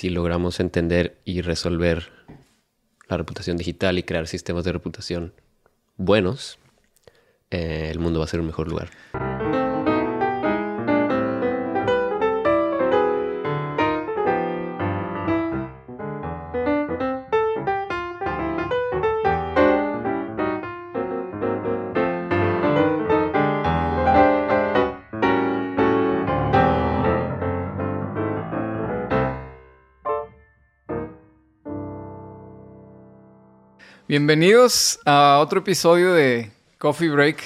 Si logramos entender y resolver la reputación digital y crear sistemas de reputación buenos, eh, el mundo va a ser un mejor lugar. Bienvenidos a otro episodio de Coffee Break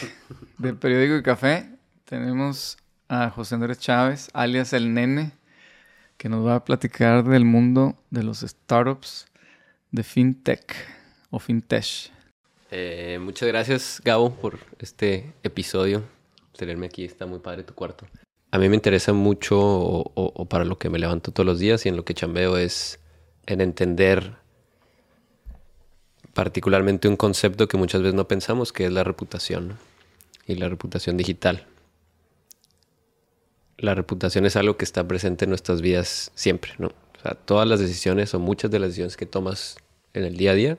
del periódico y café. Tenemos a José Andrés Chávez, alias El Nene, que nos va a platicar del mundo de los startups de FinTech o FinTech. Eh, muchas gracias, Gabo, por este episodio. Tenerme aquí está muy padre tu cuarto. A mí me interesa mucho, o, o para lo que me levanto todos los días y en lo que chambeo, es en entender particularmente un concepto que muchas veces no pensamos, que es la reputación y la reputación digital. La reputación es algo que está presente en nuestras vidas siempre, ¿no? O sea, todas las decisiones o muchas de las decisiones que tomas en el día a día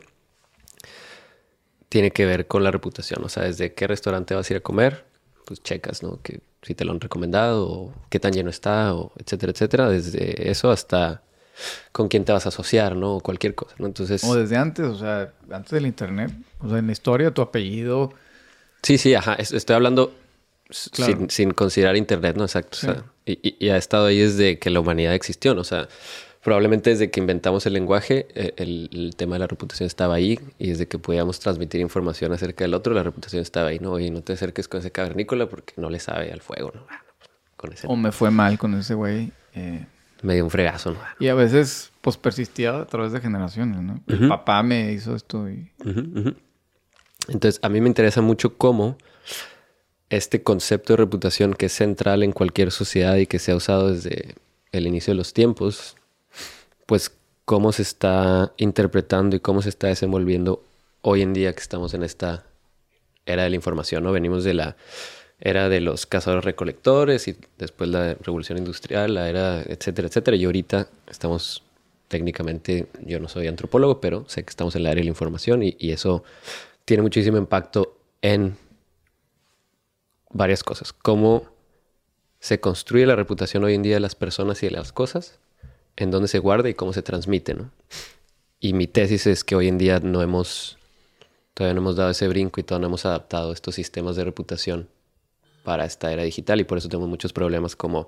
tiene que ver con la reputación. O sea, desde qué restaurante vas a ir a comer, pues checas, ¿no? Que si te lo han recomendado, o qué tan lleno está, o etcétera, etcétera. Desde eso hasta con quién te vas a asociar, ¿no? O cualquier cosa, ¿no? Entonces... O desde antes, o sea, antes del internet. O sea, en la historia, tu apellido... Sí, sí, ajá. Estoy hablando sin, considerar internet, ¿no? Exacto. y, ha estado ahí desde que la humanidad existió, ¿no? O sea, probablemente desde que inventamos el lenguaje, eh, el, tema de la reputación estaba ahí y desde que podíamos transmitir información acerca del otro, la reputación estaba ahí, ¿no? Y no te acerques con ese cavernícola porque no le sabe al fuego, ¿no? Con ese... O me fue mal con ese güey. Eh, me dio un fregazo, ¿no? Y a veces, pues persistía a través de generaciones, ¿no? Mi papá me hizo esto y... Entonces, a mí me interesa mucho cómo este concepto de reputación que es central en cualquier sociedad y que se ha usado desde el inicio de los tiempos, pues cómo se está interpretando y cómo se está desenvolviendo hoy en día que estamos en esta era de la información, ¿no? Venimos de la era de los cazadores recolectores y después la revolución industrial, la era, etcétera, etcétera. Y ahorita estamos técnicamente, yo no soy antropólogo, pero sé que estamos en la área de la información y, eso tiene muchísimo impacto en varias cosas. Cómo se construye la reputación hoy en día de las personas y de las cosas, en dónde se guarda y cómo se transmite, ¿no? Y mi tesis es que hoy en día no hemos, todavía no hemos dado ese brinco y todavía no hemos adaptado estos sistemas de reputación para esta era digital y por eso tenemos muchos problemas como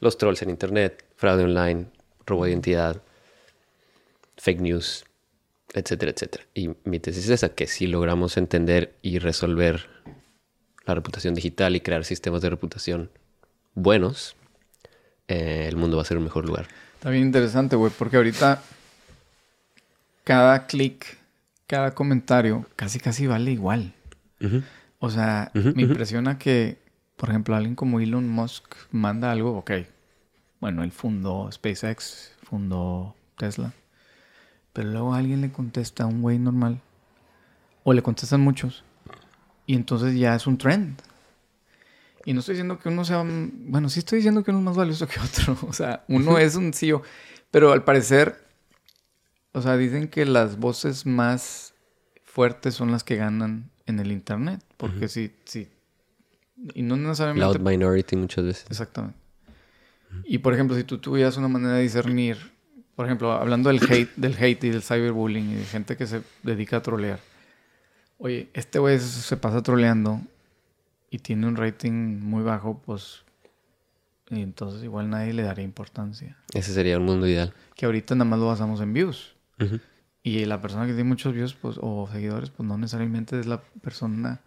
los trolls en internet, fraude online, robo de identidad, fake news, etcétera, etcétera. Y mi tesis es esa, que si logramos entender y resolver la reputación digital y crear sistemas de reputación buenos, eh, el mundo va a ser un mejor lugar. Está bien interesante, güey, porque ahorita cada clic, cada comentario casi casi vale igual. O sea, me impresiona que por ejemplo, alguien como Elon Musk manda algo, ok. Bueno, él fundó SpaceX, fundó Tesla. Pero luego alguien le contesta a un güey normal. O le contestan muchos. Y entonces ya es un trend. Y no estoy diciendo que uno sea... Bueno, sí estoy diciendo que uno es más valioso que otro. O sea, uno es un CEO. Pero al parecer... O sea, dicen que las voces más fuertes son las que ganan en el Internet. Porque si, si y no necesariamente... Loud minority muchas veces. Exactamente. Y por ejemplo, si tú tuvieras una manera de discernir, por ejemplo, hablando del hate, del hate y del cyberbullying y de gente que se dedica a trolear. Oye, este güey se pasa troleando y tiene un rating muy bajo, pues y entonces igual nadie le daría importancia. Ese sería un mundo ideal. Que ahorita nada más lo basamos en views. Y la persona que tiene muchos views pues, o seguidores, pues no necesariamente es la persona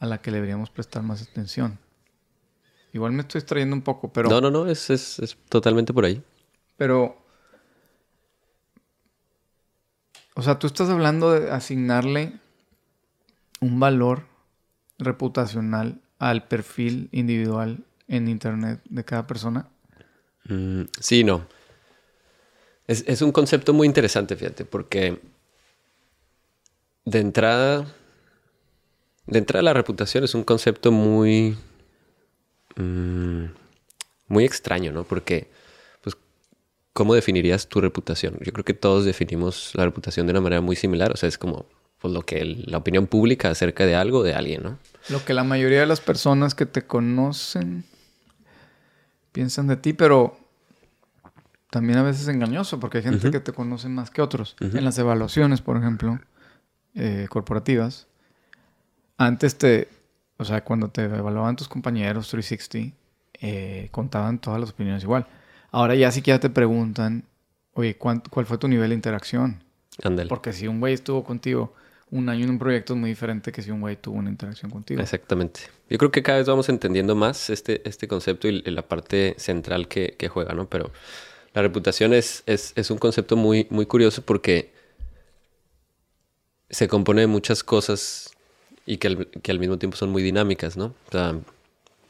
a la que deberíamos prestar más atención. Igual me estoy extrayendo un poco, pero... No, no, no, es, es, totalmente por ahí. Pero... O sea, tú estás hablando de asignarle un valor reputacional al perfil individual en Internet de cada persona. Mm, sí, no. Es, es un concepto muy interesante, fíjate, porque de entrada de entrada, la reputación es un concepto muy. Mm, muy extraño, ¿no? Porque, pues, ¿cómo definirías tu reputación? Yo creo que todos definimos la reputación de una manera muy similar. O sea, es como pues, lo que la opinión pública acerca de algo, de alguien, ¿no? Lo que la mayoría de las personas que te conocen piensan de ti, pero también a veces es engañoso, porque hay gente que te conoce más que otros. En las evaluaciones, por ejemplo, eh, corporativas, antes te, o sea, cuando te evaluaban tus compañeros 360, eh, contaban todas las opiniones igual. Ahora ya siquiera te preguntan, oye, ¿cuál fue tu nivel de interacción? Porque si un güey estuvo contigo un año en un proyecto es muy diferente que si un güey tuvo una interacción contigo. Exactamente. Yo creo que cada vez vamos entendiendo más este, este concepto y, la parte central que, juega, ¿no? Pero la reputación es, es, un concepto muy, muy curioso porque se compone de muchas cosas y que al, que al mismo tiempo son muy dinámicas, ¿no? O sea,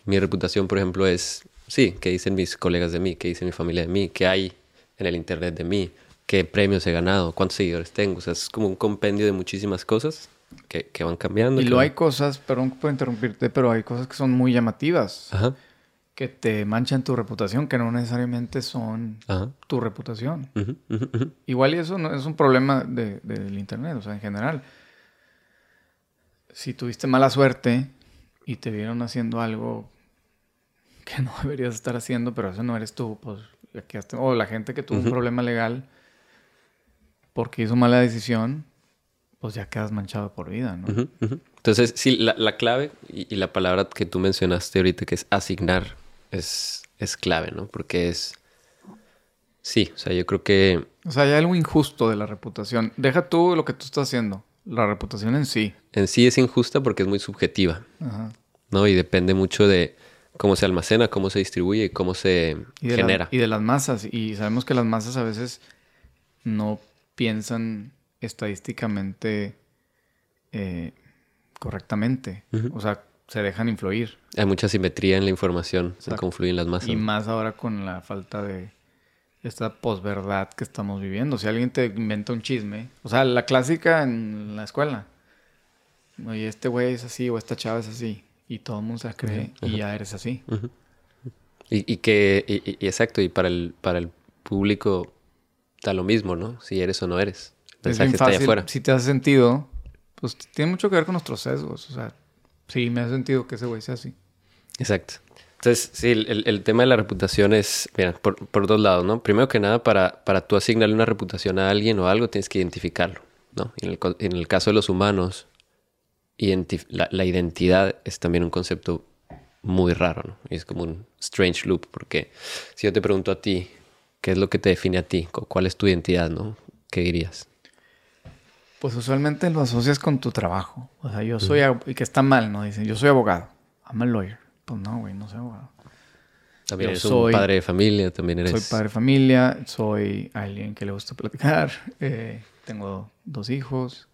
mi reputación, por ejemplo, es, sí, qué dicen mis colegas de mí, qué dice mi familia de mí, qué hay en el Internet de mí, qué premios he ganado, cuántos seguidores tengo. O sea, es como un compendio de muchísimas cosas que, que van cambiando. Y lo hay cosas, perdón por interrumpirte, pero hay cosas que son muy llamativas. Ajá. Que te manchan tu reputación, que no necesariamente son tu reputación. Igual y eso no es un problema de, del Internet, o sea, en general. Si tuviste mala suerte y te vieron haciendo algo que no deberías estar haciendo, pero eso no eres tú, pues, o la gente que tuvo un problema legal porque hizo mala decisión, pues ya quedas manchado por vida, ¿no? Entonces, sí, la, clave y, la palabra que tú mencionaste ahorita, que es asignar, es, es clave, ¿no? Porque es... Sí, o sea, yo creo que... O sea, hay algo injusto de la reputación. Deja tú lo que tú estás haciendo. La reputación en sí. En sí es injusta porque es muy subjetiva. Ajá. ¿No? Y depende mucho de cómo se almacena, cómo se distribuye y cómo se genera. y de las masas. Y sabemos que las masas a veces no piensan estadísticamente eh, correctamente. O sea, se dejan influir. Hay mucha simetría en la información, se confluyen las masas. Y más ahora con la falta de esta posverdad que estamos viviendo. Si alguien te inventa un chisme, o sea, la clásica en la escuela. Oye, este güey es así o esta chava es así. Y todo el mundo se la cree y ya eres así. y, que, y, exacto, y para el, para el público da lo mismo, ¿no? Si eres o no eres. El mensaje está afuera. Si te hace sentido, pues tiene mucho que ver con nuestros sesgos. O sea, sí, me ha sentido que ese güey sea así. Exacto. Entonces, sí, el, tema de la reputación es, mira, por, por, dos lados, ¿no? Primero que nada, para, para tú asignarle una reputación a alguien o algo, tienes que identificarlo, ¿no? En el, en el caso de los humanos, la, la, identidad es también un concepto muy raro, ¿no? Y es como un strange loop, porque si yo te pregunto a ti, ¿Qué es lo que te define a ti? ¿Cuál es tu identidad, no? ¿Qué dirías? Pues usualmente lo asocias con tu trabajo. O sea, yo soy... Y que está mal, ¿no? Dicen, yo soy abogado. I'm a lawyer. Pues no, güey, no soy abogado. También eres un padre de familia, también eres... Soy padre de familia, soy alguien que le gusta platicar, eh, tengo dos hijos,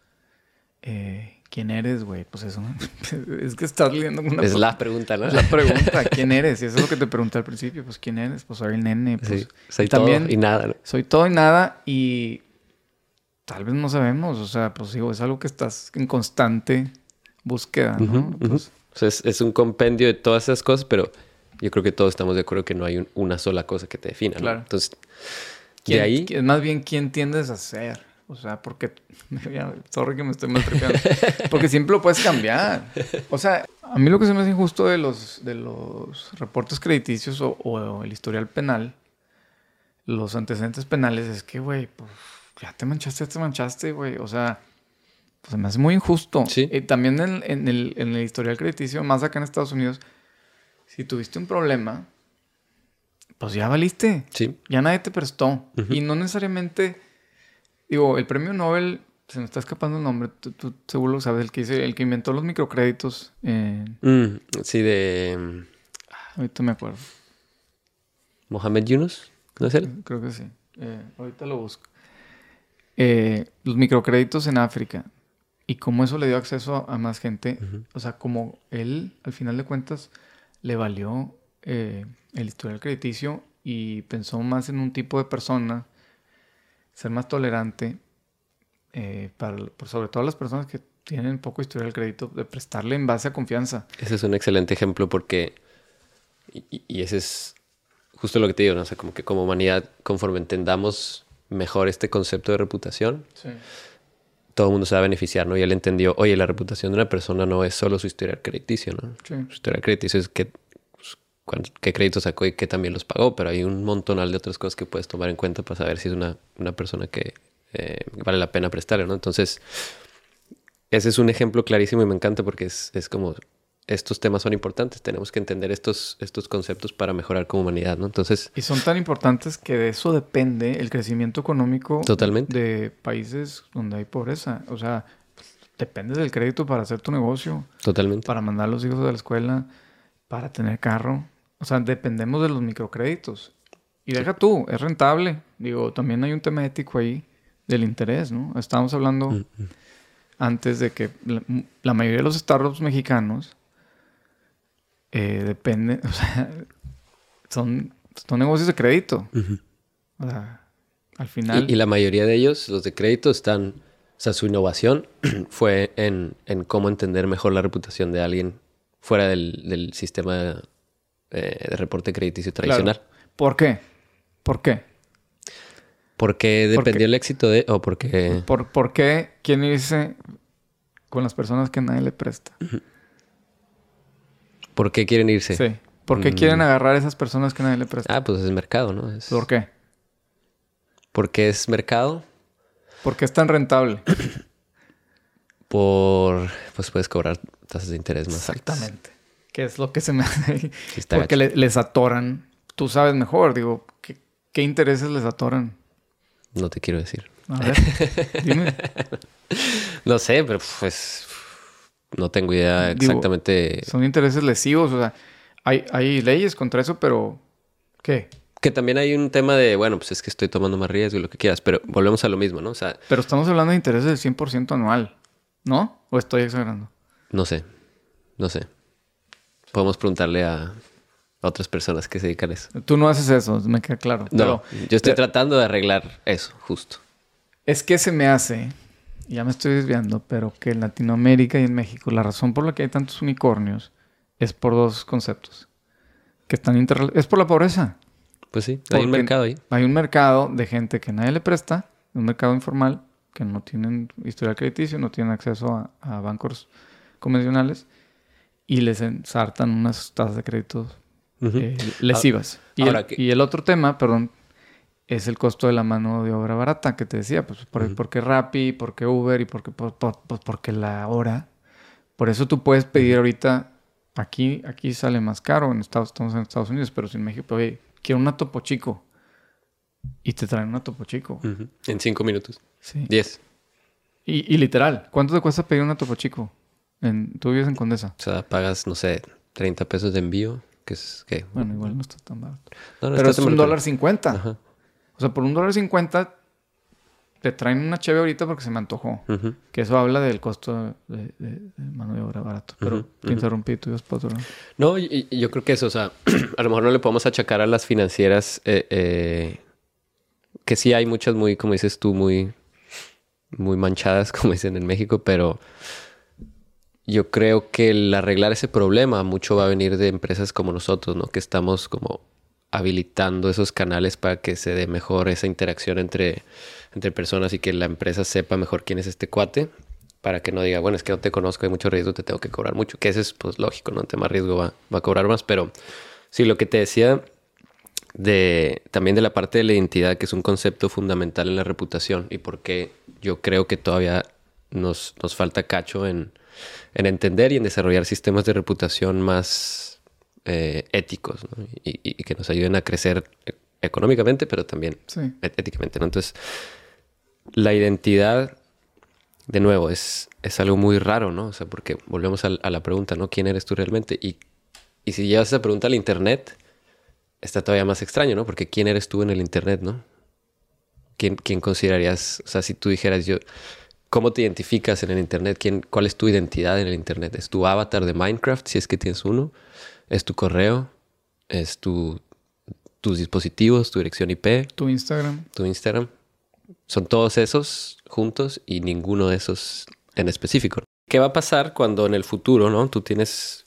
eh, ¿Quién eres, güey? Pues eso. es que estás leyendo una. Es la pregunta, ¿no? Es la pregunta. ¿Quién eres? Y eso es lo que te pregunté al principio. Pues, ¿quién eres? Pues soy el nene. Pues, sí, soy también, todo y nada. ¿no? Soy todo y nada. Y tal vez no sabemos. O sea, pues digo, es algo que estás en constante búsqueda, ¿no? Pues, o sea, es, un compendio de todas esas cosas, pero yo creo que todos estamos de acuerdo que no hay una sola cosa que te defina, ¿no? Claro. Entonces, de ahí. Es más bien quién tiendes a ser. O sea, porque. Sorry que me estoy maltrepeando. Porque siempre lo puedes cambiar. O sea, a mí lo que se me hace injusto de los, de los reportes crediticios o, el historial penal, los antecedentes penales, es que, güey, pues ya te manchaste, ya te manchaste, güey. O sea, pues me hace muy injusto. Sí. Y también en, el, en el historial crediticio, más acá en Estados Unidos, si tuviste un problema, pues ya valiste. Sí. Ya nadie te prestó. Y no necesariamente Digo, el premio Nobel, se me está escapando el nombre, tú, seguro lo sabes, el que, el que inventó los microcréditos. Mm, sí, de... Ahorita me acuerdo. Mohamed Yunus, ¿no es él? Creo que sí. Eh, ahorita lo busco. Eh, los microcréditos en África y cómo eso le dio acceso a más gente. O sea, como él, al final de cuentas, le valió eh, el historial crediticio y pensó más en un tipo de persona ser más tolerante, eh, para, sobre todo las personas que tienen poco historia del crédito, de prestarle en base a confianza. Ese es un excelente ejemplo porque, y, ese es justo lo que te digo, ¿no? O sea, como que como humanidad, conforme entendamos mejor este concepto de reputación, todo el mundo se va a beneficiar, ¿no? Y él entendió, oye, la reputación de una persona no es solo su historial crediticio, ¿no? Su historial crediticio es que, pues, qué créditos sacó y qué también los pagó, pero hay un montonal de otras cosas que puedes tomar en cuenta para saber si es una, una persona que eh, vale la pena prestarle, ¿no? Entonces, ese es un ejemplo clarísimo y me encanta porque es, es como estos temas son importantes, tenemos que entender estos, estos conceptos para mejorar como humanidad, ¿no? Entonces... Y son tan importantes que de eso depende el crecimiento económico totalmente. de países donde hay pobreza. O sea, dependes del crédito para hacer tu negocio. Totalmente. Para mandar a los hijos a la escuela, para tener carro. O sea, dependemos de los microcréditos. Y deja tú, es rentable. Digo, también hay un tema ético ahí del interés, ¿no? Estábamos hablando mm, mm. antes de que la, la mayoría de los startups mexicanos eh, depende, o sea, son, son negocios de crédito. O sea, al final. Y, la mayoría de ellos, los de crédito, están. O sea, su innovación fue en, en cómo entender mejor la reputación de alguien fuera del, del sistema eh, de reporte crediticio tradicional. ¿Por qué? ¿Por qué? Porque dependió el éxito de. o porque. ¿Por, ¿Por qué quién irse con las personas que nadie le presta? ¿Por qué quieren irse? Sí. ¿Por qué quieren mm. agarrar a esas personas que nadie le presta? Ah, pues es mercado, ¿no? ¿Por qué? Porque es mercado. ¿Por qué es tan rentable? Por... Pues puedes cobrar tasas de interés más Exactamente. ¿Qué es lo que se me hace? Porque les atoran. Tú sabes mejor. Digo, ¿qué, ¿qué intereses les atoran? No te quiero decir. A ver, dime. no sé, pero pues no tengo idea exactamente. son intereses lesivos, o sea, hay, hay leyes contra eso, pero ¿qué? Que también hay un tema de, bueno, pues es que estoy tomando más riesgo y lo que quieras, pero volvemos a lo mismo, ¿no? O sea... Pero estamos hablando de intereses del 100% anual, ¿no? ¿O estoy exagerando? No sé, no sé. Podemos preguntarle a otras personas que se dedican a eso. Tú no haces eso, me queda claro. No, yo estoy tratando de arreglar eso, justo. Es que se me hace ya me estoy desviando, pero que en Latinoamérica y en México la razón por la que hay tantos unicornios es por dos conceptos. Que están es por la pobreza. Pues sí, hay un mercado ahí. Hay un mercado de gente que nadie le presta, un mercado informal, que no tienen historial crediticio, no tienen acceso a, bancos convencionales y les ensartan unas tasas de créditos eh, lesivas. y el otro tema, perdón, es el costo de la mano de obra barata que te decía, pues por, porque Rappi, porque Uber y porque, porque la hora. Por eso tú puedes pedir ahorita, aquí, aquí sale más caro, en Estados, estamos en Estados Unidos, pero si en México, oye, quiero una Topo Chico. Y te traen una Topo Chico. En cinco minutos. Sí. Diez. Y, y, literal, ¿cuánto te cuesta pedir una Topo Chico? En, tú vives en Condesa. O sea, pagas, no sé, 30 pesos de envío, que es, ¿qué? Bueno, igual no está tan barato. pero es un dólar cincuenta. Ajá. O sea, por un dólar cincuenta te traen una cheve ahorita porque se me antojó. Que eso habla del costo de, mano de obra barato. Pero te interrumpí, tú No, yo creo que eso, o sea, a lo mejor no le podemos achacar a las financieras eh, eh, que sí hay muchas muy, como dices tú, muy, muy manchadas, como dicen en México, pero yo creo que el arreglar ese problema mucho va a venir de empresas como nosotros, ¿no? Que estamos como habilitando esos canales para que se dé mejor esa interacción entre, entre personas y que la empresa sepa mejor quién es este cuate para que no diga, bueno, es que no te conozco, hay mucho riesgo, te tengo que cobrar mucho, que eso es pues lógico, ¿no? Ante más riesgo va, va a cobrar más, pero sí, lo que te decía de también de la parte de la identidad, que es un concepto fundamental en la reputación y porque yo creo que todavía nos, nos falta cacho en, en entender y en desarrollar sistemas de reputación más eh, éticos y, que nos ayuden a crecer económicamente, pero también éticamente. ¿no? Entonces, la identidad, de nuevo, es, es algo muy raro, ¿no? O sea, porque volvemos a, la pregunta, ¿no? ¿Quién eres tú realmente? Y, y si llevas esa pregunta al Internet, está todavía más extraño, ¿no? Porque ¿quién eres tú en el Internet, ¿no? ¿Quién, quién considerarías, o sea, si tú dijeras yo, ¿cómo te identificas en el Internet? ¿Quién, ¿Cuál es tu identidad en el Internet? ¿Es tu avatar de Minecraft, si es que tienes uno? Es tu correo, es tu, tus dispositivos, tu dirección IP. Tu Instagram. Tu Instagram. Son todos esos juntos y ninguno de esos en específico. ¿Qué va a pasar cuando en el futuro, no? Tú tienes,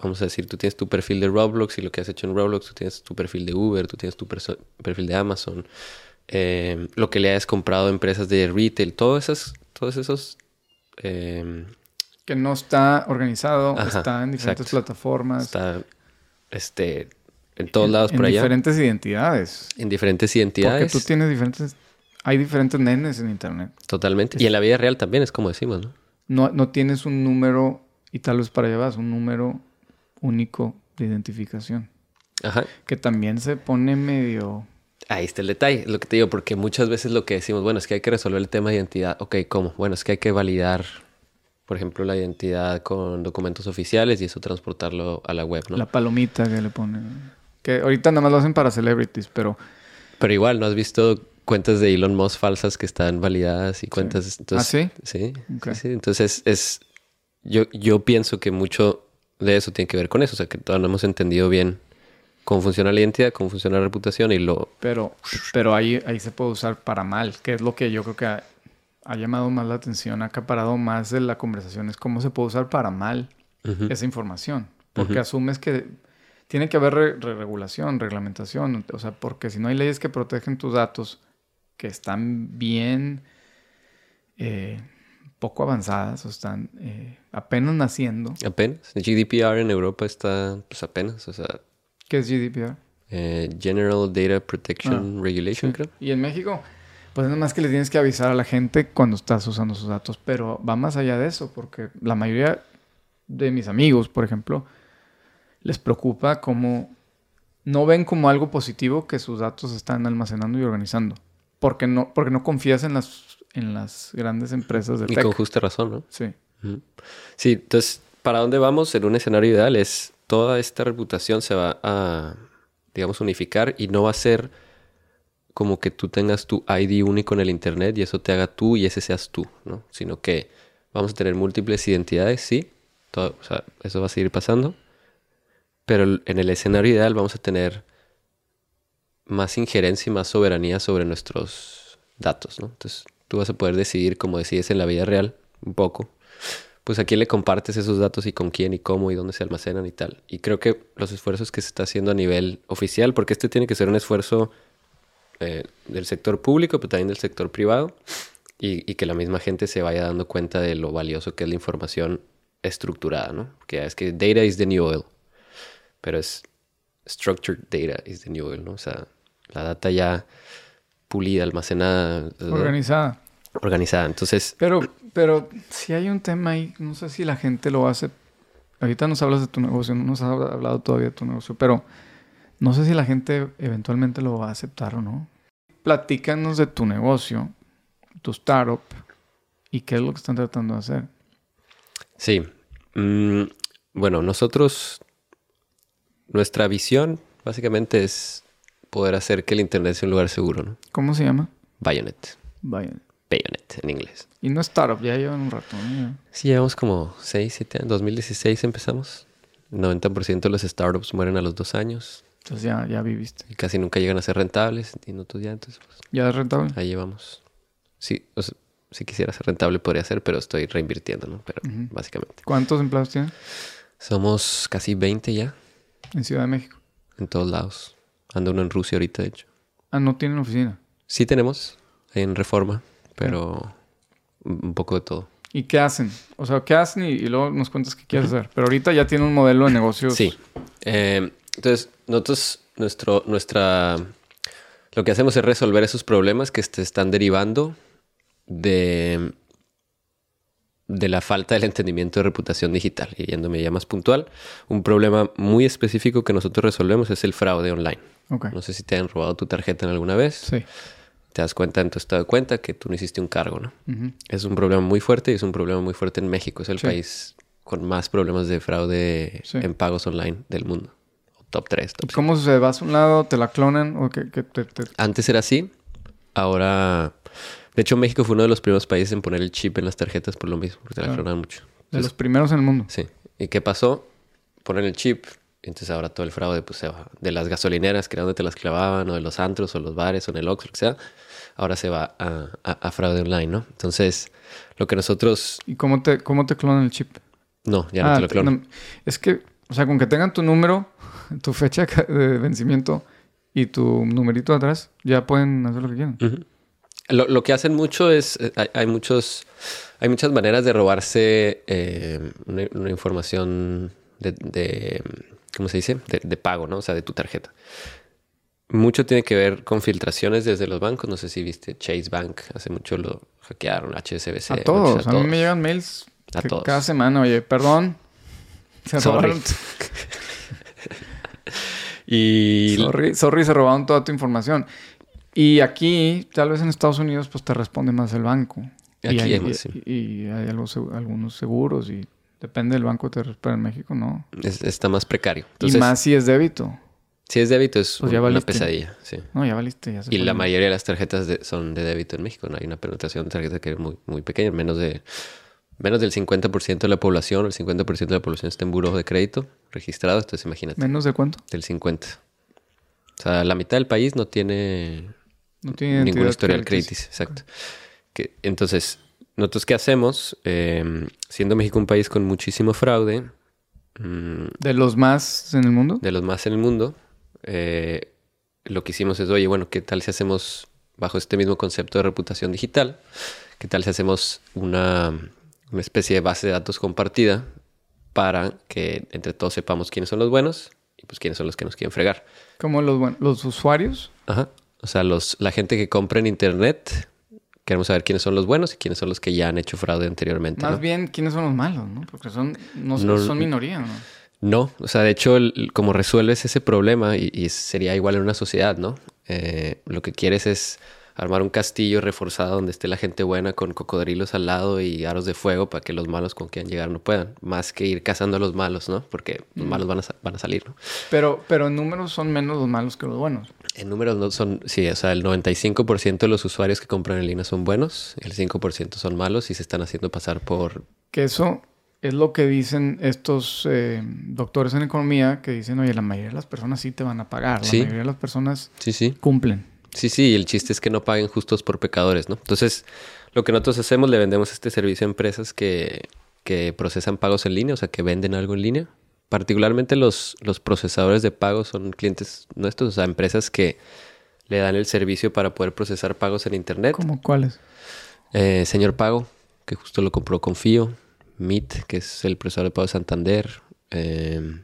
vamos a decir, tú tienes tu perfil de Roblox y lo que has hecho en Roblox, tú tienes tu perfil de Uber, tú tienes tu perfil de Amazon, eh, lo que le hayas comprado a empresas de retail, todos esos, todos esos eh, que no está organizado, está en diferentes plataformas. Está este, en todos lados por allá. En diferentes identidades. En diferentes identidades. Porque tú tienes diferentes... Hay diferentes nenes en Internet. Totalmente. Y en la vida real también es como decimos, ¿no? No, no tienes un número, y tal vez para allá vas, un número único de identificación. Ajá. Que también se pone medio... Ahí está el detalle, lo que te digo, porque muchas veces lo que decimos, bueno, es que hay que resolver el tema de identidad. Ok, ¿cómo? Bueno, es que hay que validar por ejemplo, la identidad con documentos oficiales y eso transportarlo a la web, ¿no? La palomita que le ponen. Que ahorita nada más lo hacen para celebrities, pero... Pero igual, ¿no has visto cuentas de Elon Musk falsas que están validadas y cuentas... Entonces, ¿Ah, sí? Sí, Entonces, es... Yo, yo pienso que mucho de eso tiene que ver con eso. O sea, que todavía no hemos entendido bien cómo funciona la identidad, cómo funciona la reputación y lo... Pero, pero ahí, ahí se puede usar para mal, que es lo que yo creo que ha llamado más la atención, ha acaparado más de la conversación, es cómo se puede usar para mal esa información. Porque asumes que tiene que haber regulación, reglamentación, o sea, porque si no hay leyes que protegen tus datos, que están bien eh, poco avanzadas o están eh, apenas naciendo. Apenas. El GDPR en Europa está pues apenas, o sea. ¿Qué es GDPR? Eh, General Data Protection ah, Regulation, creo. Y en México pues nada más que le tienes que avisar a la gente cuando estás usando sus datos, pero va más allá de eso, porque la mayoría de mis amigos, por ejemplo, les preocupa cómo no ven como algo positivo que sus datos están almacenando y organizando, porque no, porque no confías en las, en las grandes empresas de Y con justa razón, ¿no? Sí. Sí, entonces, ¿para dónde vamos? En un escenario ideal es toda esta reputación se va a, digamos, unificar y no va a ser como que tú tengas tu ID único en el Internet y eso te haga tú y ese seas tú, ¿no? Sino que vamos a tener múltiples identidades, sí, todo, o sea, eso va a seguir pasando, pero en el escenario ideal vamos a tener más injerencia y más soberanía sobre nuestros datos, ¿no? Entonces tú vas a poder decidir como decides en la vida real, un poco, pues a quién le compartes esos datos y con quién y cómo y dónde se almacenan y tal. Y creo que los esfuerzos que se está haciendo a nivel oficial, porque este tiene que ser un esfuerzo eh, del sector público, pero también del sector privado, y, que la misma gente se vaya dando cuenta de lo valioso que es la información estructurada, ¿no? Que es que data is the new oil, pero es structured data is the new oil, ¿no? O sea, la data ya pulida, almacenada. Organizada. Organizada, entonces... Pero, pero si hay un tema ahí, no sé si la gente lo hace... Ahorita nos hablas de tu negocio, no nos has hablado todavía de tu negocio, pero no sé si la gente eventualmente lo va a aceptar o no. Platícanos de tu negocio, tu startup y qué es lo que están tratando de hacer. Sí. Mm, bueno, nosotros, nuestra visión básicamente es poder hacer que el Internet sea un lugar seguro, ¿no? ¿Cómo se llama? Bayonet. Bayonet. Bayonet en inglés. Y no startup, ya llevan un rato. ¿no? Sí, llevamos como 6, 7 años. 2016 empezamos. El 90% de los startups mueren a los dos años. Entonces ya, ya viviste. Y casi nunca llegan a ser rentables. Y no, ya, entonces, pues, ¿Ya es rentable? Ahí vamos. Sí, si quisiera ser rentable podría ser, pero estoy reinvirtiendo, ¿no? Pero básicamente. ¿Cuántos empleados tienen? Somos casi 20 ya. ¿En Ciudad de México? En todos lados. Ando uno en Rusia ahorita, de hecho. Ah, ¿no tienen oficina? Sí tenemos, en Reforma, pero un poco de todo. ¿Y qué hacen? O sea, ¿qué hacen? Y, luego nos cuentas qué quieres hacer. Pero ahorita ya tiene un modelo de negocios. Sí. Eh, entonces, nosotros, nuestro, nuestra, lo que hacemos es resolver esos problemas que se están derivando de, de la falta del entendimiento de reputación digital. Y yéndome ya más puntual, un problema muy específico que nosotros resolvemos es el fraude online. No sé si te han robado tu tarjeta en alguna vez. Sí. Te das cuenta en tu estado de cuenta que tú no hiciste un cargo, ¿no? Es un problema muy fuerte y es un problema muy fuerte en México. Es el país con más problemas de fraude en pagos online del mundo top 3. Top ¿Cómo se vas a un lado, te la clonan o que, Antes era así, ahora... De hecho, México fue uno de los primeros países en poner el chip en las tarjetas por lo mismo, porque te la clonan mucho. de los primeros en el mundo. Sí. ¿Y qué pasó? Ponen el chip, entonces ahora todo el fraude pues se va. De las gasolineras, que era donde te las clavaban, o de los antros, o los bares, o en el Oxxo, lo que sea, ahora se va a, fraude online, ¿no? Entonces, lo que nosotros... ¿Y cómo te, cómo te clonan el chip? No, ya no te ah, lo clonan. es que O sea, con que tengan tu número, tu fecha de vencimiento y tu numerito atrás, ya pueden hacer lo que quieran. lo, que hacen mucho es, eh, hay, muchos, hay muchas maneras de robarse eh, una, información de, ¿cómo se dice? De, pago, ¿no? O sea, de tu tarjeta. Mucho tiene que ver con filtraciones desde los bancos. No sé si viste Chase Bank, hace mucho lo hackearon, HSBC. A todos. A, mí me llegan mails cada semana. Oye, perdón. Se robaron. y... Sorry, sorry, se robaron toda tu información. Y aquí, tal vez en Estados Unidos, pues te responde más el banco. Aquí y hay, y, hay algunos seguros y depende del banco te pero en México no. está más precario. y más si es débito. Si es débito es pues una pesadilla, sí. No, ya valiste. Ya y la mayoría de las tarjetas son de débito en México. No hay una penetración de tarjeta que es muy, muy pequeña, menos de menos del 50% de la población, el 50% de la población está en buro de crédito registrado, entonces imagínate. ¿Menos de cuánto? Del 50. O sea, la mitad del país no tiene, no tiene ningún historial crediticio, exacto. Que, entonces, nosotros qué hacemos, em, siendo México un país con muchísimo fraude. Mm, ¿De los más en el mundo? De los más en el mundo. Eh, lo que hicimos es, oye, bueno, ¿qué tal si hacemos bajo este mismo concepto de reputación digital? ¿Qué tal si hacemos una, una especie de base de datos compartida para que entre todos sepamos quiénes son los buenos y pues quiénes son los que nos quieren fregar? ¿Como los, los usuarios? Ajá. O sea, los, la gente que compra en internet, queremos saber quiénes son los buenos y quiénes son los que ya han hecho fraude anteriormente. Más bien, quiénes son los malos, ¿no? Porque son, no, son minoría, ¿no? No, o sea, de hecho, como resuelves ese problema, y, sería igual en una sociedad, ¿no? Eh, lo que quieres es armar un castillo reforzado donde esté la gente buena con cocodrilos al lado y aros de fuego para que los malos con quien llegar no puedan. Más que ir cazando a los malos, ¿no? Porque los malos van a, van a salir, ¿no? Pero, pero en números son menos los malos que los buenos. En números no son, sí, o sea, el 95% de los usuarios que compran en línea son buenos, el 5% son malos y se están haciendo pasar por... Que eso es lo que dicen estos eh, doctores en economía, que dicen, oye, la mayoría de las personas sí te van a pagar, la mayoría de las personas sí, sí. cumplen. Sí, sí, el chiste es que no paguen justos por pecadores, ¿no? Entonces, lo que nosotros hacemos, le vendemos este servicio a empresas que, que procesan pagos en línea, o sea, que venden algo en línea. Particularmente los, los procesadores de pagos son clientes nuestros, o sea, empresas que le dan el servicio para poder procesar pagos en Internet. ¿Cómo cuáles? Eh, Señor Pago, que justo lo compró Confío. Meet, que es el procesador de pago de Santander. Eh,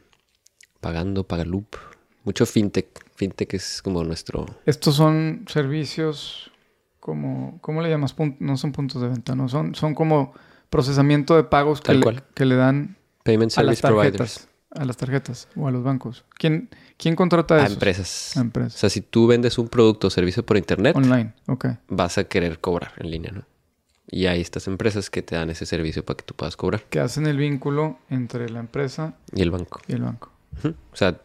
Pagando, Pagaloop. Mucho fintech fintech es como nuestro... Estos son servicios como, ¿cómo le llamas? no son puntos de venta, no, son, son como procesamiento de pagos que, le, que le dan Payment a las tarjetas. A las tarjetas o a los bancos. ¿Quién, quién contrata eso? A empresas. A empresas. O sea, si tú vendes un producto o servicio por internet, online, ok. Vas a querer cobrar en línea, ¿no? Y hay estas empresas que te dan ese servicio para que tú puedas cobrar. Que hacen el vínculo entre la empresa y el banco. Y el banco. O sea,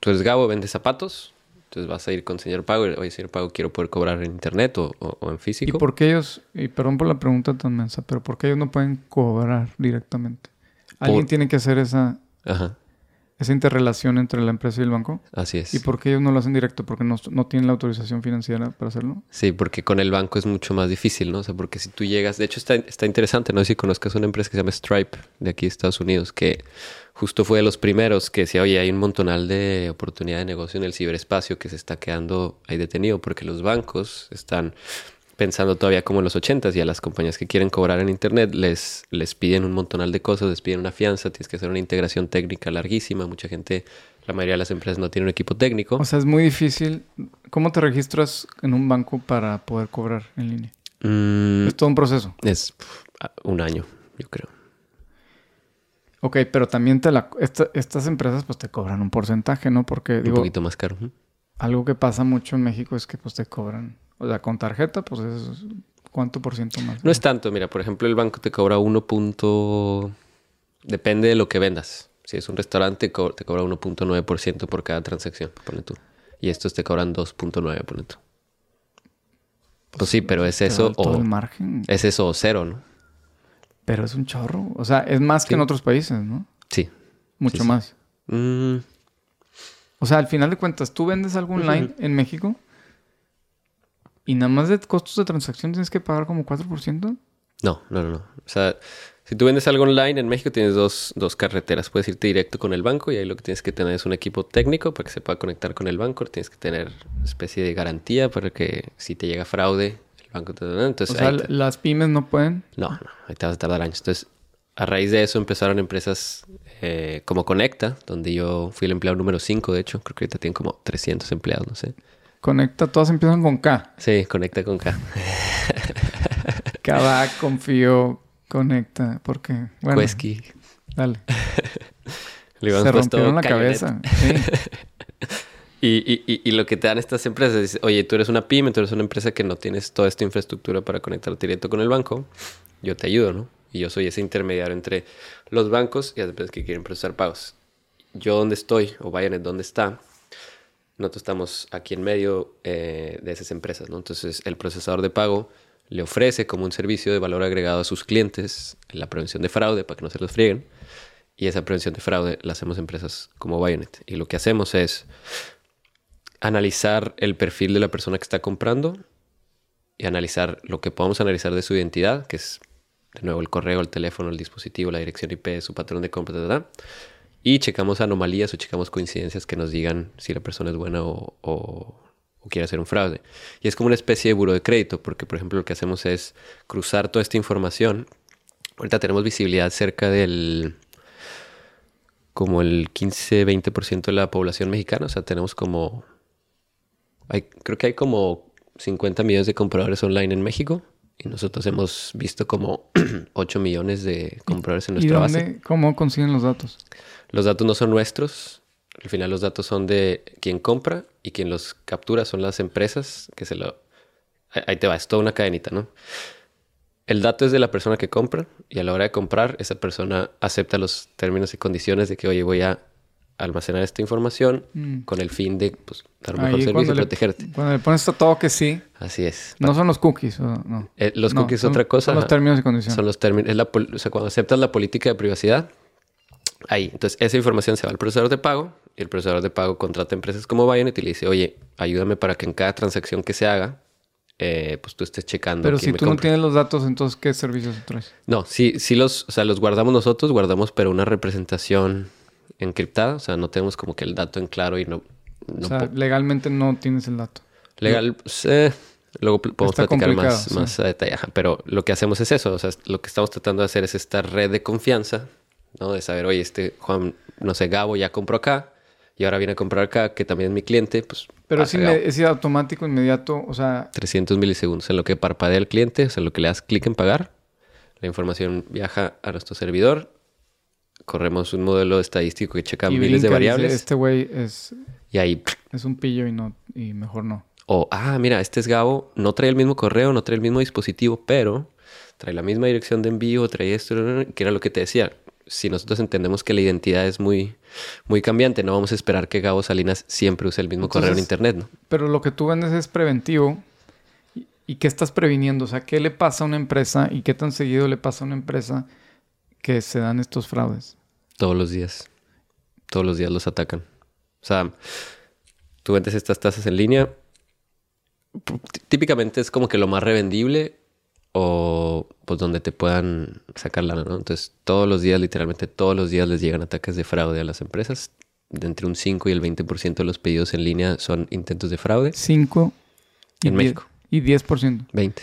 tú eres Gabo, vendes zapatos, entonces vas a ir con señor Pago, oye, señor Pago, quiero poder cobrar en internet o, en físico. ¿Y por qué ellos, y perdón por la pregunta tan mensa, pero por qué ellos no pueden cobrar directamente? ¿Alguien tiene que hacer esa, esa interrelación entre la empresa y el banco? Así es. ¿Y por qué ellos no lo hacen directo? ¿Porque no, no tienen la autorización financiera para hacerlo? Sí, porque con el banco es mucho más difícil, ¿no? O sea, porque si tú llegas, de hecho está, está interesante, no sé si conozcas una empresa que se llama Stripe de aquí de Estados Unidos, que justo fue de los primeros que decía, oye, hay un montonal de oportunidad de negocio en el ciberespacio que se está quedando ahí detenido porque los bancos están pensando todavía como en los ochentas y a las compañías que quieren cobrar en internet les, les piden un montonal de cosas, les piden una fianza, tienes que hacer una integración técnica larguísima, mucha gente, la mayoría de las empresas no tienen un equipo técnico. O sea, es muy difícil. ¿Cómo te registras en un banco para poder cobrar en línea? Mm, es todo un proceso. Es un año, yo creo. Ok, pero también te la, estas empresas pues te cobran un porcentaje, ¿no? Porque digo... Un poquito más caro. Algo que pasa mucho en México es que pues te cobran, o sea, con tarjeta pues es cuánto por ciento más. No es tanto, mira, por ejemplo el banco te cobra 1. Punto... Depende de lo que vendas. Si es un restaurante te cobra 1.9% por cada transacción, pone tú. Y estos te cobran 2.9, pone tú. Pues, sí, pero es eso o... El margen. Es eso o cero, ¿no? Pero es un chorro. O sea, es más que en otros países, ¿no? Sí. Mucho más. Mm. O sea, al final de cuentas, tú vendes algo online en México y nada más de costos de transacción tienes que pagar como 4%. No, no, no, no. O sea, Si tú vendes algo online en México tienes dos, dos, carreteras. Puedes irte directo con el banco y ahí lo que tienes que tener es un equipo técnico para que se pueda conectar con el banco. Tienes que tener una especie de garantía para que si te llega fraude, el banco te da. Entonces, o sea, las pymes no pueden. No, no, ahí te vas a tardar años. Entonces, a raíz de eso empezaron empresas eh, como Conecta, donde yo fui el empleado número 5, de hecho. Creo que ahorita tienen como 300 empleados, no sé. Conecta, todas empiezan con K. Sí, Conecta con K. Cada confío Conecta, porque... Bueno, Dale. Le Se rompieron la cabeza. Sí. y, y, y, lo que te dan estas empresas es, oye, tú eres una pyme, tú eres una empresa que no tienes toda esta infraestructura para conectarte directo con el banco, yo te ayudo, ¿no? Y yo soy ese intermediario entre los bancos y las empresas que quieren procesar pagos. Yo donde estoy, o vayan donde está, nosotros estamos aquí en medio eh, de esas empresas, ¿no? Entonces el procesador de pago le ofrece como un servicio de valor agregado a sus clientes la prevención de fraude para que no se los frieguen. Y esa prevención de fraude la hacemos empresas como Bayonet. Y lo que hacemos es analizar el perfil de la persona que está comprando y analizar lo que podamos analizar de su identidad, que es de nuevo el correo, el teléfono, el dispositivo, la dirección IP, su patrón de compra, etc. Y checamos anomalías o checamos coincidencias que nos digan si la persona es buena o quiere hacer un fraude. Y es como una especie de buro de crédito, porque por ejemplo lo que hacemos es cruzar toda esta información. Ahorita tenemos visibilidad cerca del como el 15-20% de la población mexicana, o sea, tenemos como hay, creo que hay como 50 millones de compradores online en México y nosotros hemos visto como 8 millones de compradores en nuestra ¿Y dónde, base. ¿Cómo consiguen los datos? Los datos no son nuestros, al final los datos son de quien compra y quien los captura son las empresas que se lo... Ahí te va, es toda una cadenita, ¿no? El dato es de la persona que compra y a la hora de comprar esa persona acepta los términos y condiciones de que, oye, voy a almacenar esta información mm. con el fin de pues, dar un mejor servicio y protegerte. Cuando le pones todo que sí. Así es. No son los cookies. no. Eh, los cookies es otra cosa. Son los términos y condiciones. Son los términos. o sea, cuando aceptas la política de privacidad, ahí. Entonces, esa información se va al procesador de pago y el procesador de pago contrata empresas como Bionet y le dice, oye, ayúdame para que en cada transacción que se haga, eh, pues tú estés checando. Pero si tú no tienes los datos, entonces, ¿qué servicios traes? No, sí, sí los, o sea, los guardamos nosotros, guardamos, pero una representación encriptada. O sea, no tenemos como que el dato en claro y no... o sea, legalmente no tienes el dato. Legal, pues, eh, luego podemos platicar más, más a detalle. Pero lo que hacemos es eso. O sea, lo que estamos tratando de hacer es esta red de confianza, ¿no? De saber, oye, este Juan, no sé, Gabo ya compró acá y ahora viene a comprar acá, que también es mi cliente, pues... Pero es, es automático, inmediato, o sea... 300 milisegundos en lo que parpadea el cliente, o sea, en lo que le das clic en pagar, la información viaja a nuestro servidor, corremos un modelo estadístico que checa miles de variables. este güey es... Y ahí... Es un pillo y, no, y mejor no. O, ah, mira, este es Gabo, no trae el mismo correo, no trae el mismo dispositivo, pero trae la misma dirección de envío, trae esto, que era lo que te decía si nosotros entendemos que la identidad es muy, muy cambiante, no vamos a esperar que Gabo Salinas siempre use el mismo correo en Internet, ¿no? Pero lo que tú vendes es preventivo. ¿Y qué estás previniendo? O sea, ¿qué le pasa a una empresa y qué tan seguido le pasa a una empresa que se dan estos fraudes? Todos los días. Todos los días los atacan. O sea, tú vendes estas tasas en línea. Típicamente es como que lo más revendible o pues donde te puedan sacar lana, ¿no? Entonces todos los días, literalmente todos los días les llegan ataques de fraude a las empresas. De entre un 5 y el 20% de los pedidos en línea son intentos de fraude. 5 en México. Y 10%. 20.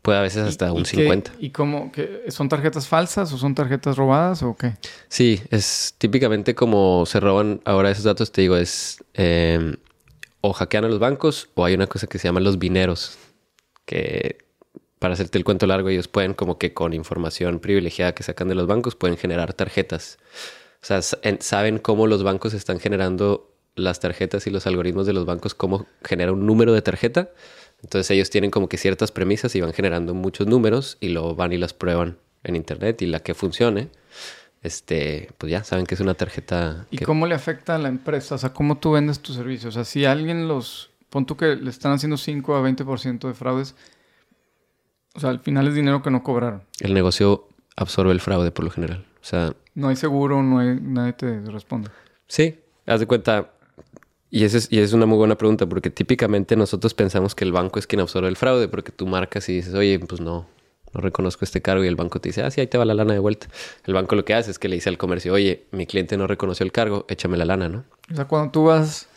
Puede a veces hasta un 50. ¿Y cómo? ¿Son tarjetas falsas o son tarjetas robadas o qué? Sí, es típicamente como se roban ahora esos datos, te digo, es eh, o hackean a los bancos o hay una cosa que se llama los bineros, que para hacerte el cuento largo, ellos pueden como que con información privilegiada que sacan de los bancos, pueden generar tarjetas. O sea, saben cómo los bancos están generando las tarjetas y los algoritmos de los bancos, cómo genera un número de tarjeta. Entonces ellos tienen como que ciertas premisas y van generando muchos números y luego van y las prueban en internet y la que funcione, este, pues ya saben que es una tarjeta. ¿Y cómo le afecta a la empresa? O sea, ¿cómo tú vendes tus servicios? O sea, si alguien los, pon tú que le están haciendo 5 a 20% de fraudes, o sea, al final es dinero que no cobraron. El negocio absorbe el fraude por lo general. O sea... No hay seguro, no hay... Nadie te responde. Sí, haz de cuenta... Y, esa es, y es una muy buena pregunta porque típicamente nosotros pensamos que el banco es quien absorbe el fraude porque tú marcas y dices, oye, pues no, no reconozco este cargo y el banco te dice, ah, sí, ahí te va la lana de vuelta. El banco lo que hace es que le dice al comercio, oye, mi cliente no reconoció el cargo, échame la lana, ¿no? O sea, cuando tú vas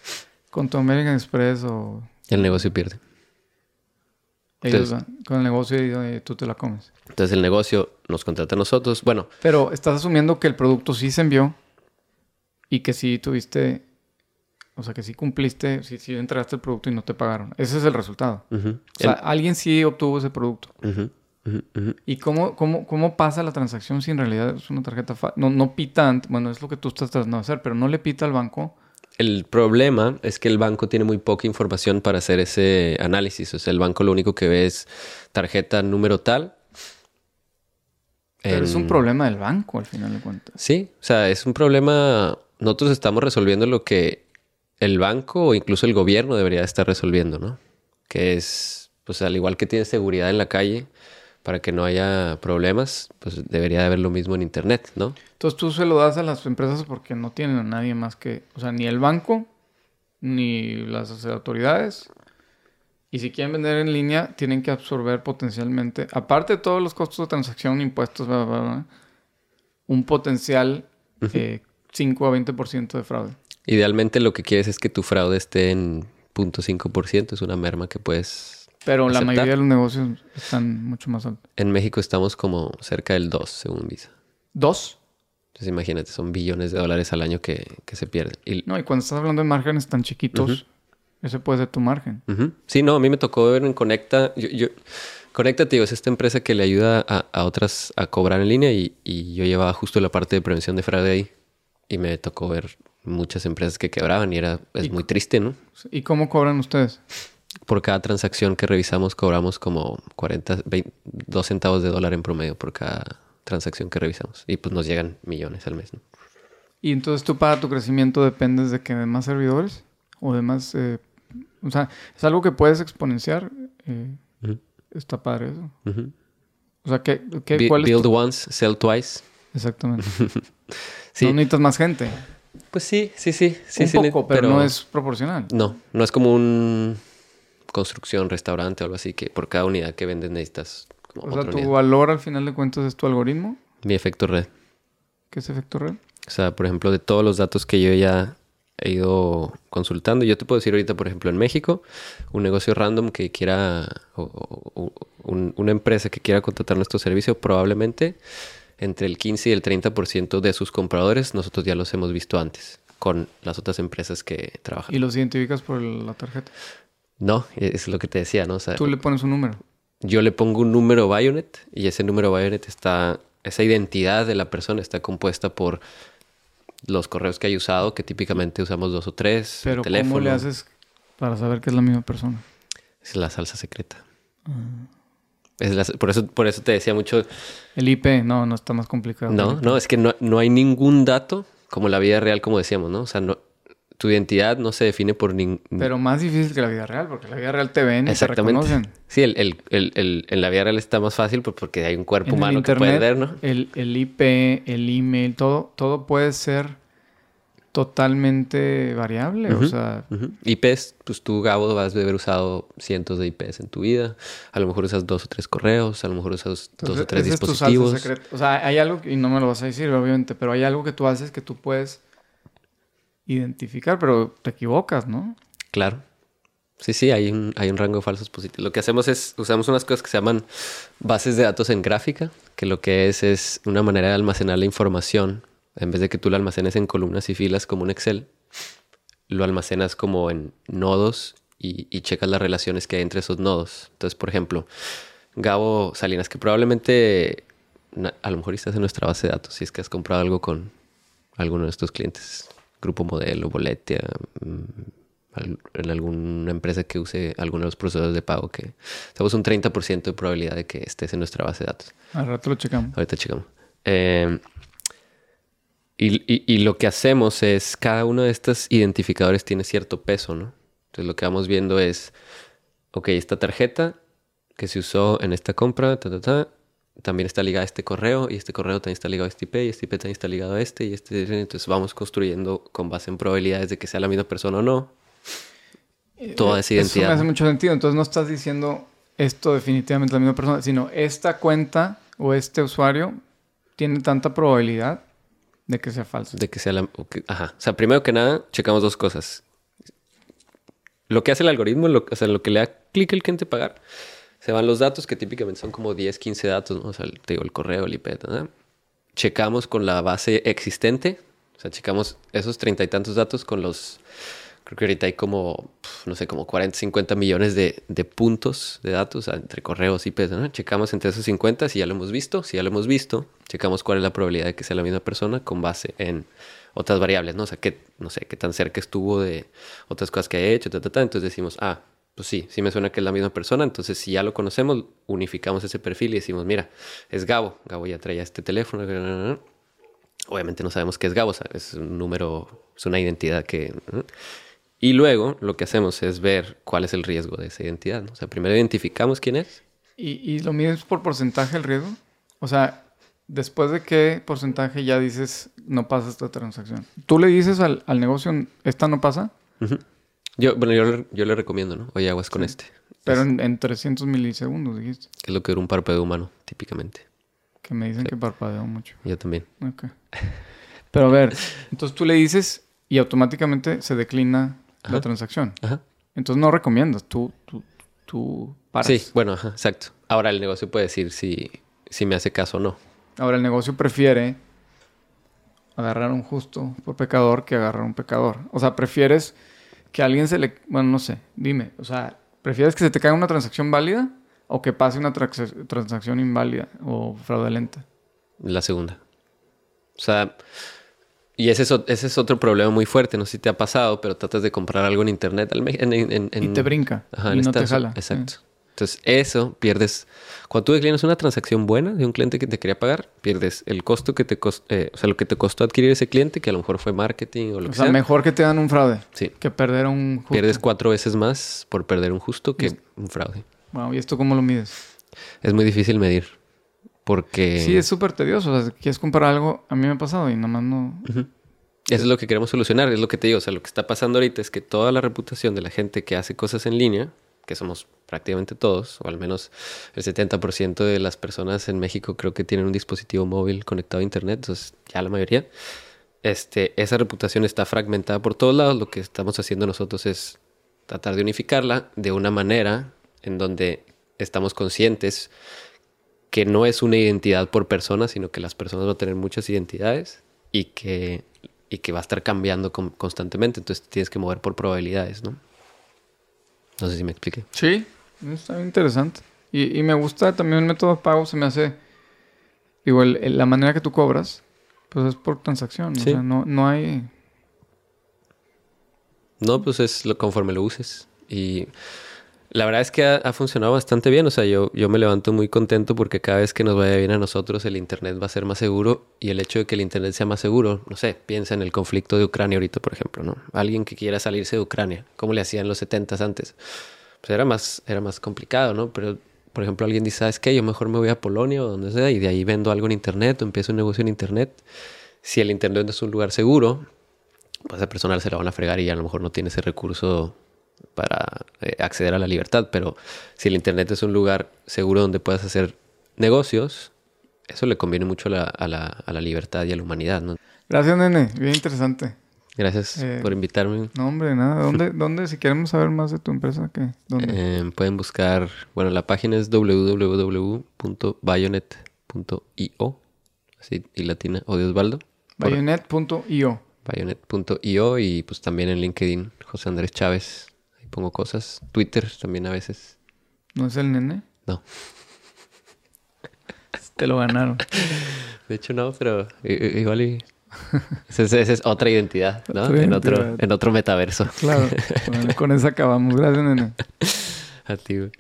con tu American Express o... El negocio pierde. Ellos van con el negocio y, tú te la comes. Entonces el negocio nos contrata a nosotros. Bueno. Pero estás asumiendo que el producto sí se envió y que sí tuviste, o sea, que sí cumpliste, sí, sí entregaste el producto y no te pagaron. Ese es el resultado. O sea, alguien sí obtuvo ese producto. ¿Y cómo, cómo, cómo, pasa la transacción si en realidad es una tarjeta? No, no pita, bueno, es lo que tú estás tratando de hacer, pero no le pita al banco el problema es que el banco tiene muy poca información para hacer ese análisis. O sea, el banco lo único que ve es tarjeta número tal. Pero es un problema del banco al final de cuentas. Sí, o sea, es un problema. Nosotros estamos resolviendo lo que el banco o incluso el gobierno debería estar resolviendo, ¿no? Que es, pues al igual que tiene seguridad en la calle, para que no haya problemas, pues debería de haber lo mismo en Internet, ¿no? Entonces tú se lo das a las empresas porque no tienen a nadie más que, o sea, ni el banco, ni las autoridades. Y si quieren vender en línea, tienen que absorber potencialmente, aparte de todos los costos de transacción, impuestos, un potencial 5 eh, a 20% de fraude. Idealmente lo que quieres es que tu fraude esté en 0.5%, es una merma que puedes pero la mayoría de los negocios están mucho más altos. En México estamos como cerca del 2, según Visa. ¿2? Entonces imagínate, son billones de dólares al año que, se pierden. No, y cuando estás hablando de márgenes tan chiquitos, ese puede ser tu margen. Sí, no, a mí me tocó ver en Conecta. Yo, yo, Conecta, tío, es esta empresa que le ayuda a, otras a cobrar en línea y, y, yo llevaba justo la parte de prevención de fraude ahí. Y me tocó ver muchas empresas que quebraban y era es muy triste, ¿no? ¿Y cómo cobran ustedes? Por cada transacción que revisamos cobramos como 40, 2 centavos de dólar en promedio por cada transacción que revisamos. Y pues nos llegan millones al mes. ¿no? ¿Y entonces tú para tu crecimiento dependes de que de más servidores? ¿O de más... Eh, o sea, es algo que puedes exponenciar? Eh, está padre eso. O sea, ¿qué, qué, cuál Build once, sell twice. Exactamente. sí. No necesitas más gente. Pues sí, sí, sí. sí Un poco, pero no es proporcional. No, no es como un construcción, restaurante o algo así, que por cada unidad que vendes necesitas como O sea, tu valor al final de cuentas es tu algoritmo. Mi efecto red. ¿Qué es efecto red? O sea, por ejemplo, de todos los datos que yo ya he ido consultando, yo te puedo decir ahorita, por ejemplo, en México, un negocio random que quiera, o, una empresa que quiera contratar nuestro servicio, probablemente entre el 15 y el 30% de sus compradores nosotros ya los hemos visto antes con las otras empresas que trabajan. ¿Y los identificas por la tarjeta? No, es lo que te decía, ¿no? O Tú le pones un número. Yo le pongo un número Bayonet y ese número Bayonet está, esa identidad de la persona está compuesta por los correos que hay usado, que típicamente usamos dos o tres. Pero ¿cómo le haces para saber que es la misma persona? Es la salsa secreta. Ah. Es por, eso, por eso te decía mucho... El IP, no, no está más complicado. No, no, es que no, no hay ningún dato como la vida real, como decíamos, ¿no? O sea, no, tu identidad no se define por ningún... Pero más difícil que la vida real, porque la vida real te ven y te reconocen. Sí, el, el, el, en la vida real está más fácil porque hay un cuerpo humano que puede ver, ¿no? El, IP, el email, todo, todo puede ser totalmente variable, o sea... IPs, pues tú, Gabo, vas a haber usado cientos de IPs en tu vida. A lo mejor usas dos o tres correos, a lo mejor usas dos o tres dispositivos. o sea, hay algo, y no me lo vas a decir, obviamente, pero hay algo que tú haces que tú puedes identificar, pero te equivocas, ¿no? Claro. Sí, sí, hay un, hay un rango de falsos positivos. Lo que hacemos es, usamos unas cosas que se llaman bases de datos en gráfica, que lo que es es una manera de almacenar la información. En vez de que tú la almacenes en columnas y filas como un Excel, lo almacenas como en nodos y, y checas las relaciones que hay entre esos nodos. Entonces, por ejemplo, Gabo Salinas, que probablemente a lo mejor estás en nuestra base de datos si es que has comprado algo con alguno de estos clientes Grupo Modelo, Boletia, mm, en alguna empresa que use alguno de los procesos de pago que tenemos un 30% de probabilidad de que estés en nuestra base de datos. Al rato lo checamos. Ahorita checamos. Eh, y, lo que hacemos es, cada uno de estos identificadores tiene cierto peso, ¿no? Entonces lo que vamos viendo es, ok, esta tarjeta que se usó en esta compra, ta, ta, ta, también está ligado a este correo y este correo también está ligado a este IP y este IP también está ligado a este y este. Entonces vamos construyendo con base en probabilidades de que sea la misma persona o no. Eh, toda esa identidad. Eso me hace mucho sentido. Entonces no estás diciendo esto definitivamente la misma persona, sino esta cuenta o este usuario tiene tanta probabilidad de que sea falso. De que sea la... ajá. O sea, primero que nada, checamos dos cosas. Lo que hace el algoritmo, lo, o sea, lo que le da clic el cliente pagar, se van los datos, que típicamente son como 10, 15 datos, ¿no? O sea, te digo, el correo, el IP. Checamos con la base existente, o sea, checamos esos treinta y tantos datos con los Creo que ahorita hay como, no sé, como 40, 50 millones de, puntos de datos entre correos IPs. ¿no? Checamos entre esos 50 si ya lo hemos visto. Si ya lo hemos visto, checamos cuál es la probabilidad de que sea la misma persona con base en otras variables, ¿no? O sea, qué, no sé, qué tan cerca estuvo de otras cosas que ha hecho, ta, ta, ta. Entonces decimos, ah, pues sí, sí me suena que es la misma persona. Entonces, si ya lo conocemos, unificamos ese perfil y decimos, mira, es Gabo. Gabo ya traía este teléfono. Obviamente no sabemos qué es Gabo, es un número, es una identidad que... Y luego lo que hacemos es ver cuál es el riesgo de esa identidad. O sea, primero identificamos quién es. ¿Y, ¿Y, lo mides por porcentaje el riesgo? O sea, después de qué porcentaje ya dices no pasa esta transacción. ¿Tú le dices al, al negocio esta no pasa? Yo, bueno, yo, yo, le recomiendo, ¿no? Oye, aguas con este. Pero en, en, 300 milisegundos, dijiste. Que es lo que dura un parpadeo humano, típicamente. Que me dicen que parpadeo mucho. Yo también. Ok. Pero a ver, entonces tú le dices y automáticamente se declina la transacción. Ajá. Entonces no recomiendas, tú, tú, tú paras. Sí, bueno, ajá, exacto. Ahora el negocio puede decir si, si me hace caso o no. Ahora el negocio prefiere agarrar a un justo por pecador que agarrar a un pecador. O sea, prefieres que a alguien se le... Bueno, no sé, dime. O sea, ¿prefieres que se te caiga una transacción válida o que pase una transacción inválida o fraudulenta? La segunda. O sea, y ese es, ese es otro problema muy fuerte, no sé si te ha pasado, pero tratas de comprar algo en internet. y te brinca. Ajá, y no te jala. Exacto. Entonces, eso pierdes. Cuando tú declinas una transacción buena de un cliente que te quería pagar, pierdes el costo que te costó, eh, o sea, lo que te costó adquirir ese cliente, que a lo mejor fue marketing o lo que sea. O sea, mejor que te dan un fraude. Sí. Que perder un justo. Pierdes cuatro veces más por perder un justo que un fraude. Wow, ¿y esto cómo lo mides? Es muy difícil medir. Porque. Sí, es súper tedioso. O sea, quieres comprar algo, a mí me ha pasado y nada más no. Eso es lo que queremos solucionar, es lo que te digo. O sea, lo que está pasando ahorita es que toda la reputación de la gente que hace cosas en línea, que somos prácticamente todos, o al menos el 70% de las personas en México creo que tienen un dispositivo móvil conectado a Internet, entonces ya la mayoría, este, esa reputación está fragmentada por todos lados. Lo que estamos haciendo nosotros es tratar de unificarla de una manera en donde estamos conscientes que no es una identidad por persona, sino que las personas van a tener muchas identidades y que y que va a estar cambiando constantemente, entonces tienes que mover por probabilidades, ¿no? No sé si me expliqué. Sí, está interesante. Y, me gusta también el método de pago, se me hace, igual, la manera que tú cobras, pues es por transacción, o sea, no, no hay... No, pues es lo conforme lo uses. Y la verdad es que ha, funcionado bastante bien. O sea, yo, yo me levanto muy contento porque cada vez que nos vaya bien a nosotros, el Internet va a ser más seguro. Y el hecho de que el Internet sea más seguro, no sé, piensa en el conflicto de Ucrania ahorita, por ejemplo, ¿no? Alguien que quiera salirse de Ucrania, ¿cómo le hacían los 70 antes? Pues era más, era más complicado, ¿no? Pero, por ejemplo, alguien dice, ¿sabes qué? Yo mejor me voy a Polonia o donde sea y de ahí vendo algo en Internet o empiezo un negocio en Internet. Si el Internet no es un lugar seguro, pues a esa se la van a fregar y a lo mejor no tiene ese recurso para eh, acceder a la libertad, pero si el Internet es un lugar seguro donde puedas hacer negocios, eso le conviene mucho a la, libertad y a la humanidad. ¿no? Gracias, nene. Bien interesante. Gracias eh, por invitarme. No, hombre, nada. ¿Dónde, ¿Dónde, si queremos saber más de tu empresa, qué? ¿Dónde? Eh, pueden buscar, bueno, la página es www.bayonet.io, así y latina, o de Osvaldo. Bayonet.io. Bayonet.io y pues también en LinkedIn, José Andrés Chávez pongo cosas. Twitter también a veces. ¿No es el nene? No. Te lo ganaron. De hecho, no, pero igual y. Esa es, otra identidad, ¿no? en, Otro, en otro metaverso. Claro. con eso acabamos. Gracias, nene. A ti, güey.